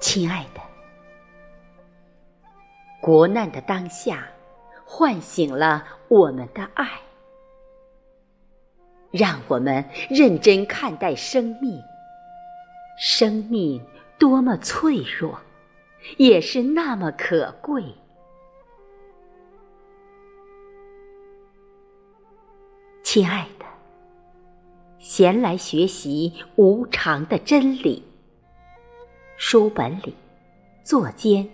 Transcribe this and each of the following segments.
亲爱的，国难的当下，唤醒了我们的爱。让我们认真看待生命。生命多么脆弱，也是那么可贵。亲爱的，闲来学习无常的真理。书本里、座间，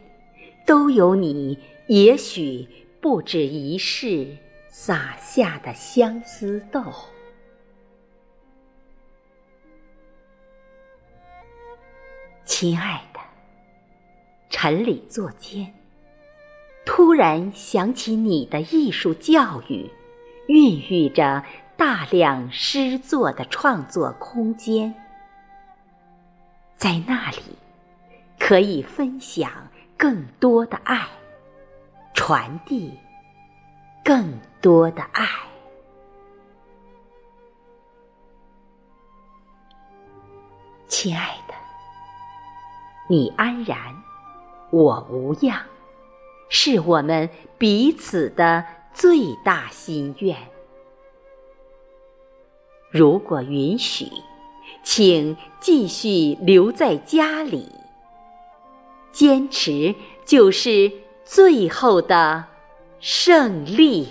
都有你也许不止一世撒下的相思豆。亲爱的，晨里坐间，突然想起你的艺术教育，孕育着量诗作的创作空间，在那里可以分享更多的爱，传递更多的爱。亲爱的。你安然，我无恙，是我们彼此的最大心愿。如果允许，请继续留在家里。坚持就是最后的胜利。